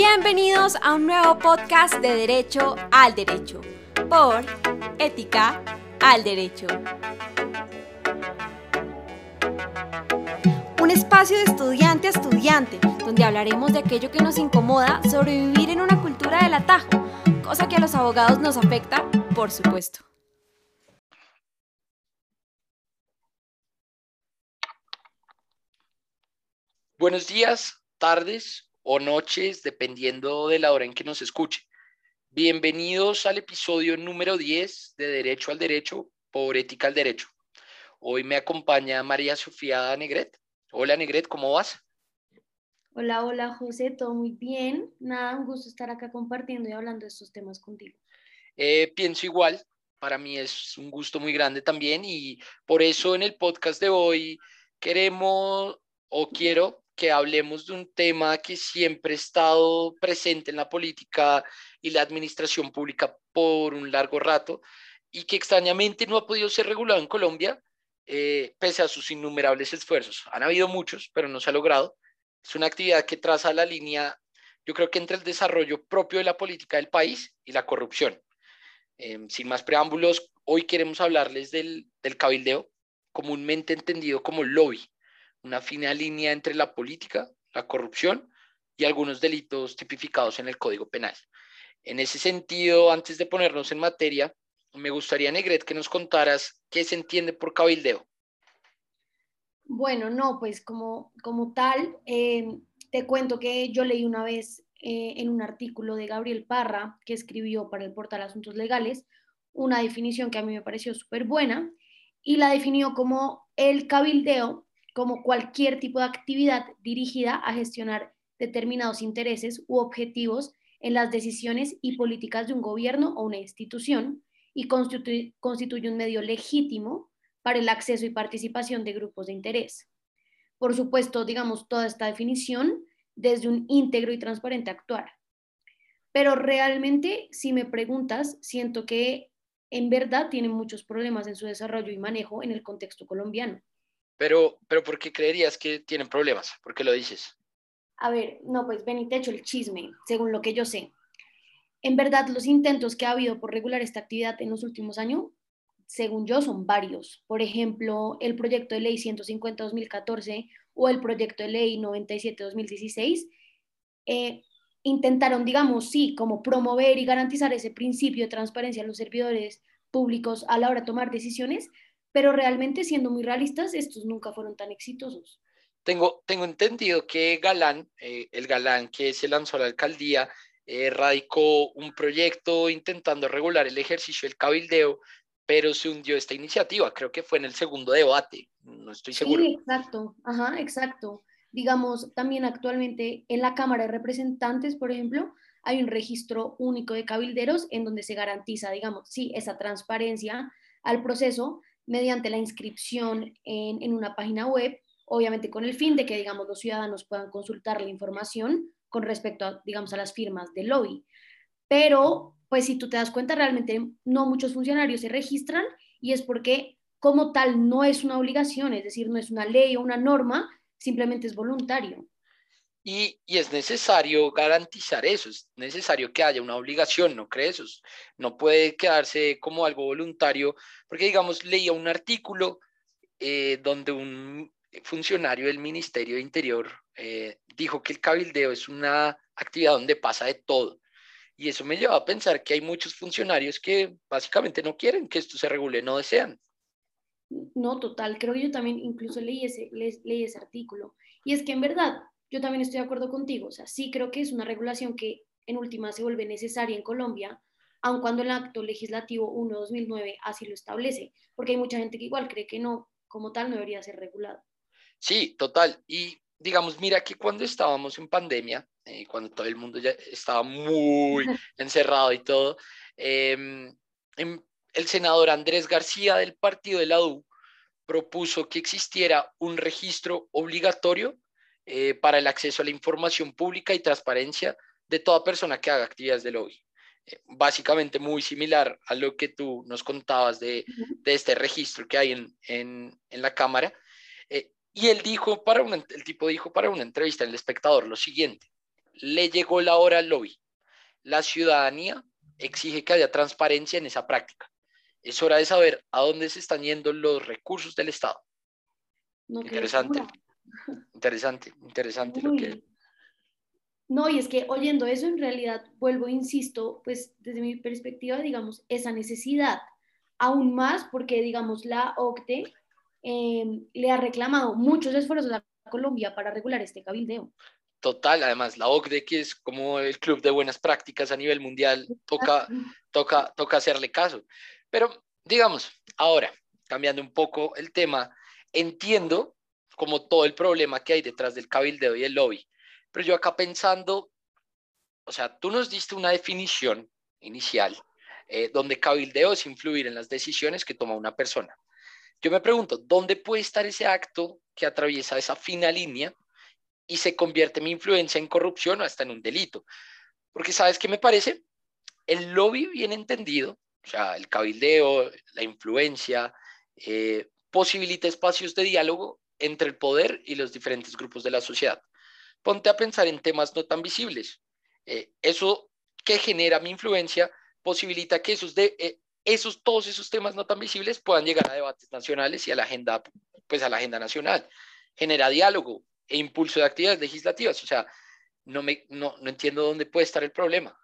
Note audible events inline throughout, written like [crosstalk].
Bienvenidos a un nuevo podcast de Derecho al Derecho por Ética al Derecho. Un espacio de estudiante a estudiante, donde hablaremos de aquello que nos incomoda sobrevivir en una cultura del atajo, cosa que a los abogados nos afecta, por supuesto. Buenos días, tardes o noches, dependiendo de la hora en que nos escuche. Bienvenidos al episodio número 10 de Derecho al Derecho por Ética al Derecho. Hoy me acompaña María Sofía Negret. Hola Negret, ¿cómo vas? Hola, hola José, todo muy bien. Nada, un gusto estar acá compartiendo y hablando de estos temas contigo. Eh, pienso igual, para mí es un gusto muy grande también y por eso en el podcast de hoy queremos o quiero que hablemos de un tema que siempre ha estado presente en la política y la administración pública por un largo rato y que extrañamente no ha podido ser regulado en Colombia eh, pese a sus innumerables esfuerzos. Han habido muchos, pero no se ha logrado. Es una actividad que traza la línea, yo creo que entre el desarrollo propio de la política del país y la corrupción. Em, sin más preámbulos, hoy queremos hablarles del, del cabildeo, comúnmente entendido como lobby una fina línea entre la política, la corrupción y algunos delitos tipificados en el Código Penal. En ese sentido, antes de ponernos en materia, me gustaría, Negret, que nos contaras qué se entiende por cabildeo. Bueno, no, pues como, como tal, eh, te cuento que yo leí una vez eh, en un artículo de Gabriel Parra, que escribió para el portal Asuntos Legales, una definición que a mí me pareció súper buena, y la definió como el cabildeo como cualquier tipo de actividad dirigida a gestionar determinados intereses u objetivos en las decisiones y políticas de un gobierno o una institución y constituye, constituye un medio legítimo para el acceso y participación de grupos de interés. Por supuesto, digamos, toda esta definición desde un íntegro y transparente actuar. Pero realmente, si me preguntas, siento que en verdad tiene muchos problemas en su desarrollo y manejo en el contexto colombiano. Pero, pero ¿por qué creerías que tienen problemas? ¿Por qué lo dices? A ver, no, pues ven te echo el chisme, según lo que yo sé. En verdad, los intentos que ha habido por regular esta actividad en los últimos años, según yo, son varios. Por ejemplo, el proyecto de ley 150-2014 o el proyecto de ley 97-2016 eh, intentaron, digamos, sí, como promover y garantizar ese principio de transparencia a los servidores públicos a la hora de tomar decisiones, pero realmente siendo muy realistas, estos nunca fueron tan exitosos. Tengo, tengo entendido que Galán, eh, el Galán que se lanzó a la alcaldía, eh, radicó un proyecto intentando regular el ejercicio del cabildeo, pero se hundió esta iniciativa. Creo que fue en el segundo debate, no estoy seguro. Sí, exacto, ajá, exacto. Digamos, también actualmente en la Cámara de Representantes, por ejemplo, hay un registro único de cabilderos en donde se garantiza, digamos, sí, esa transparencia al proceso, mediante la inscripción en, una página web, obviamente con el fin de que, digamos, los ciudadanos puedan consultar la información con respecto a, digamos, a las firmas del lobby. Pero, pues si tú te das cuenta, realmente no muchos funcionarios se registran y es porque como tal no es una obligación, es decir, no es una ley o una norma, simplemente es voluntario. Y, es necesario garantizar eso, es necesario que haya una obligación, ¿no crees? No puede quedarse como algo voluntario, porque digamos, leía un artículo eh, donde un funcionario del Ministerio de Interior eh, dijo que el cabildeo es una actividad donde pasa de todo. Y eso me lleva a pensar que hay muchos funcionarios que básicamente no quieren que esto se regule, no desean. No, total, creo que yo también incluso leí ese, leí ese artículo. Y es que en verdad, yo también estoy de acuerdo contigo. O sea, sí creo que es una regulación que en última se vuelve necesaria en Colombia, aun cuando el acto legislativo 1-2009 así lo establece, porque hay mucha gente que igual cree que no, como tal, no debería ser regulado. Sí, total. Y digamos, mira que cuando estábamos en pandemia, eh, cuando todo el mundo ya estaba muy [laughs] encerrado y todo, em, el senador Andrés García del partido de la U propuso que existiera un registro obligatorio eh, para el acceso a la información pública y transparencia de toda persona que haga actividades de lobby. Eh, básicamente muy similar a lo que tú nos contabas de, de este registro que hay en, en, en la Cámara. Eh, y él dijo para una, el tipo dijo para una entrevista en El Espectador lo siguiente, le llegó la hora al lobby. La ciudadanía exige que haya transparencia en esa práctica. Es hora de saber a dónde se están yendo los recursos del Estado. interesante, interesante, interesante lo que... No, y es que oyendo eso, en realidad, vuelvo, insisto, pues desde mi perspectiva, digamos, esa necesidad, aún más porque, digamos, la OCTE em, le ha reclamado muchos esfuerzos a Colombia para regular este cabildeo. Total, además la OCDE, que es como el club de buenas prácticas a nivel mundial, toca, toca, toca hacerle caso. Pero digamos, ahora, cambiando un poco el tema, entiendo como todo el problema que hay detrás del cabildeo y el lobby, pero yo acá pensando, o sea, tú nos diste una definición inicial eh, donde cabildeo es influir en las decisiones que toma una persona. Yo me pregunto, ¿dónde puede estar ese acto que atraviesa esa fina línea y se convierte mi influencia en corrupción o hasta en un delito. Porque sabes qué me parece? El lobby bien entendido, o sea, el cabildeo, la influencia, eh, posibilita espacios de diálogo entre el poder y los diferentes grupos de la sociedad. Ponte a pensar en temas no tan visibles. Eh, eso que genera mi influencia posibilita que esos, eh, esos, todos esos temas no tan visibles puedan llegar a debates nacionales y a la agenda, pues a la agenda nacional. Genera diálogo, e impulso de actividades legislativas. O sea, no, me, no, no entiendo dónde puede estar el problema.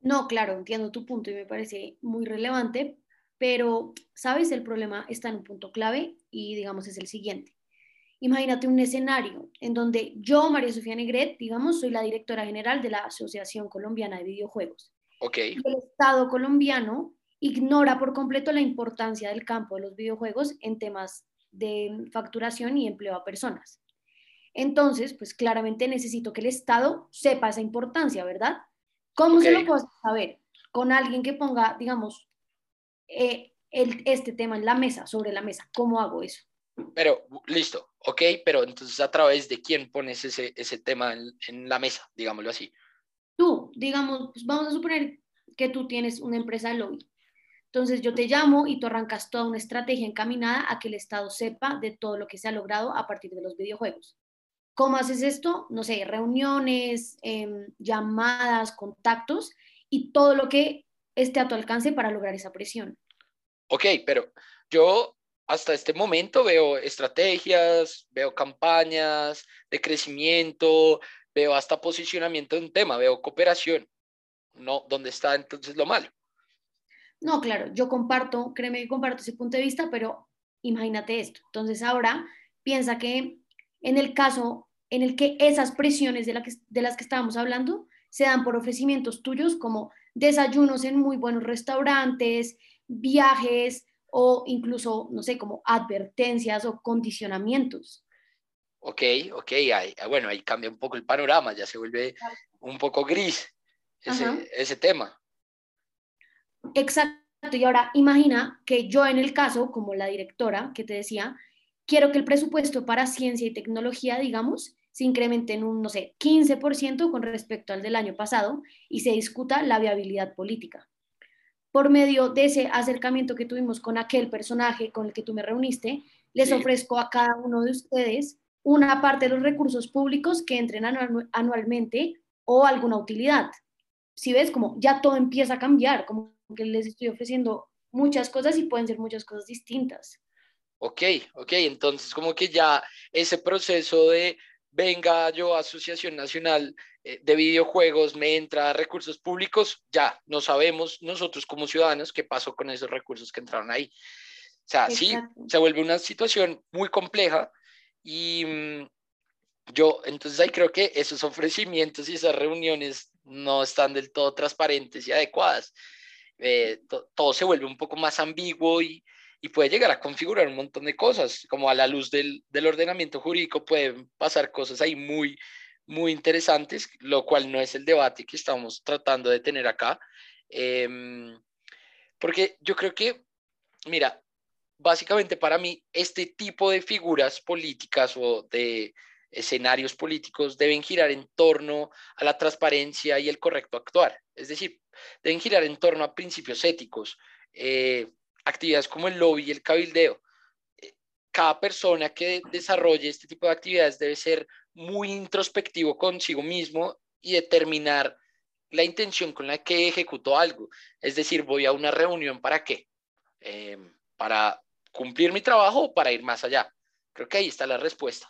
No, claro, entiendo tu punto y me parece muy relevante, pero, ¿sabes? El problema está en un punto clave y, digamos, es el siguiente. Imagínate un escenario en donde yo, María Sofía Negret, digamos, soy la directora general de la Asociación Colombiana de Videojuegos. Ok. Y el Estado colombiano ignora por completo la importancia del campo de los videojuegos en temas de facturación y empleo a personas. Entonces, pues claramente necesito que el Estado sepa esa importancia, ¿verdad? ¿Cómo se lo puedo saber? Con alguien que ponga, digamos, eh, este tema en la mesa, sobre la mesa. ¿Cómo hago eso? Pero, listo, ok, pero entonces a través de quién pones ese, ese tema en, la mesa, digámoslo así. Tú, digamos, pues vamos a suponer que tú tienes una empresa de lobby. Entonces yo te llamo y tú arrancas toda una estrategia encaminada a que el Estado sepa de todo lo que se ha logrado a partir de los videojuegos. ¿Cómo haces esto? No sé, reuniones, em, llamadas, contactos y todo lo que esté a tu alcance para lograr esa presión. Ok, pero yo hasta este momento veo estrategias, veo campañas de crecimiento, veo hasta posicionamiento de un tema, veo cooperación. No, ¿dónde está entonces lo malo? No, claro, yo comparto, créeme que comparto ese punto de vista, pero imagínate esto. Entonces ahora piensa que en el caso en el que esas presiones de, las que estábamos hablando se dan por ofrecimientos tuyos como desayunos en muy buenos restaurantes, viajes o incluso, no sé, como advertencias o condicionamientos. Ok, ok, bueno, ahí cambia un poco el panorama, ya se vuelve un poco gris ese, ese tema. Exacto, y ahora imagina que yo en el caso, como la directora que te decía, quiero que el presupuesto para ciencia y tecnología, digamos, se incremente en un, no sé, 15% con respecto al del año pasado y se discuta la viabilidad política. Por medio de ese acercamiento que tuvimos con aquel personaje con el que tú me reuniste, les ofrezco a cada uno de ustedes una parte de los recursos públicos que entren anualmente o alguna utilidad. Si ves, como ya todo empieza a cambiar, como que les estoy ofreciendo muchas cosas y pueden ser muchas cosas distintas. Ok, ok, entonces como que ya ese proceso de venga yo, Asociación Nacional eh, de Videojuegos, me entra recursos públicos, ya no sabemos nosotros como ciudadanos qué pasó con esos recursos que entraron ahí. O sea, sí, se vuelve una situación muy compleja y mm, yo, entonces ahí creo que esos ofrecimientos y esas reuniones no están del todo transparentes y adecuadas. Eh, todo se vuelve un poco más ambiguo y, y puede llegar a configurar un montón de cosas, como a la luz del, del ordenamiento jurídico pueden pasar cosas ahí muy, muy interesantes, lo cual no es el debate que estamos tratando de tener acá. Em, porque yo creo que, mira, básicamente para mí este tipo de figuras políticas o de escenarios políticos deben girar en torno a la transparencia y el correcto actuar. Es decir, deben girar en torno a principios éticos. Eh, actividades como el lobby y el cabildeo. Eh, cada persona que desarrolle este tipo de actividades debe ser muy introspectivo consigo mismo y determinar la intención con la que ejecuto algo. Es decir, voy a una reunión para qué? Em, para cumplir mi trabajo o para ir más allá. Creo que ahí está la respuesta.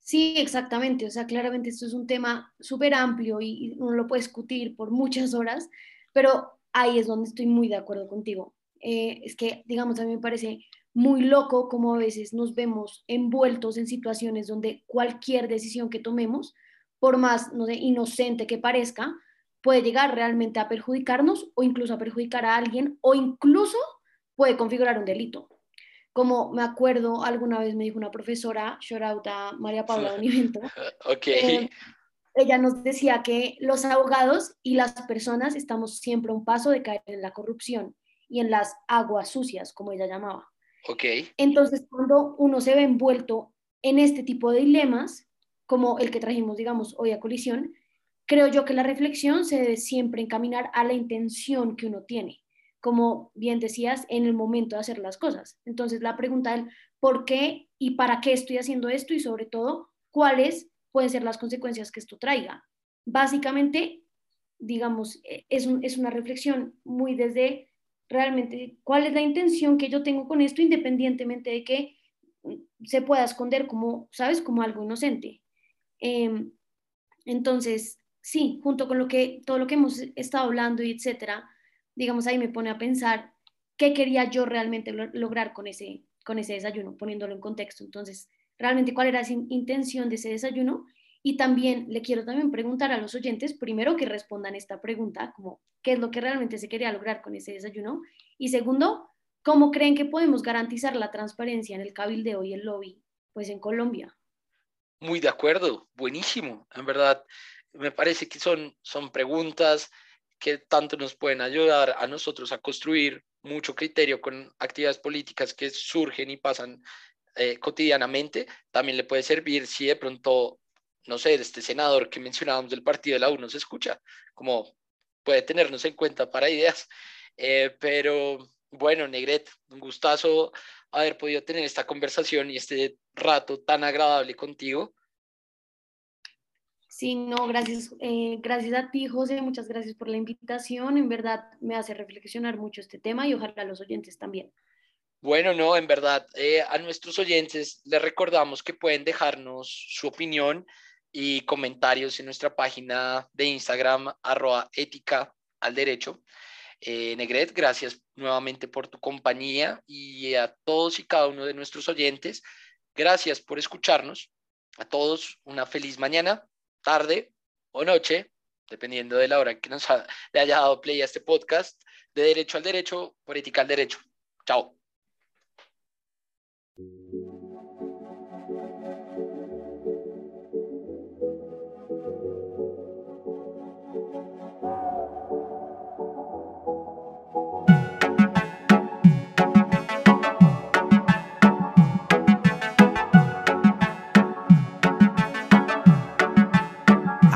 Sí, exactamente. O sea, claramente esto es un tema súper amplio y uno lo puede discutir por muchas horas, pero ahí es donde estoy muy de acuerdo contigo. Eh, es que, digamos, a mí me parece muy loco como a veces nos vemos envueltos en situaciones donde cualquier decisión que tomemos, por más no sé, inocente que parezca, puede llegar realmente a perjudicarnos o incluso a perjudicar a alguien o incluso puede configurar un delito. Como me acuerdo, alguna vez me dijo una profesora, shout María Paula [laughs] Univento, okay. Eh, ella nos decía que los abogados y las personas estamos siempre a un paso de caer en la corrupción y en las aguas sucias, como ella llamaba. Okay. Entonces, cuando uno se ve envuelto en este tipo de dilemas, como el que trajimos, digamos, hoy a colisión, creo yo que la reflexión se debe siempre encaminar a la intención que uno tiene, como bien decías, en el momento de hacer las cosas. Entonces, la pregunta es, ¿por qué y para qué estoy haciendo esto? Y sobre todo, ¿cuáles pueden ser las consecuencias que esto traiga? Básicamente, digamos, e, es, es una reflexión muy desde realmente cuál es la intención que yo tengo con esto, independientemente de que se pueda esconder como, ¿sabes? Como algo inocente. Em, entonces, sí, junto con lo que, todo lo que hemos estado hablando y etcétera, digamos, ahí me pone a pensar qué quería yo realmente lograr con ese, con ese desayuno, poniéndolo en contexto. Entonces, realmente cuál era esa intención de ese desayuno y también le quiero también preguntar a los oyentes, primero que respondan esta pregunta, como qué es lo que realmente se quería lograr con ese desayuno. Y segundo, ¿cómo creen que podemos garantizar la transparencia en el cabildeo y el lobby, pues en Colombia? Muy de acuerdo, buenísimo. En verdad, me parece que son, son preguntas que tanto nos pueden ayudar a nosotros a construir mucho criterio con actividades políticas que surgen y pasan eh, cotidianamente. También le puede servir si de pronto no sé, este senador que mencionábamos del partido de la U no se escucha, como puede tenernos en cuenta para ideas. Eh, pero bueno, Negret, un gustazo haber podido tener esta conversación y este rato tan agradable contigo. Sí, no, gracias, eh, gracias a ti, José, muchas gracias por la invitación. En verdad me hace reflexionar mucho este tema y ojalá los oyentes también. Bueno, no, en verdad, eh, a nuestros oyentes les recordamos que pueden dejarnos su opinión y comentarios en nuestra página de Instagram, arroba ética al derecho. Eh, Negret, gracias nuevamente por tu compañía y a todos y cada uno de nuestros oyentes, gracias por escucharnos. A todos una feliz mañana, tarde o noche, dependiendo de la hora que nos le haya dado play a este podcast de Derecho al Derecho por Ética al Derecho. Chao.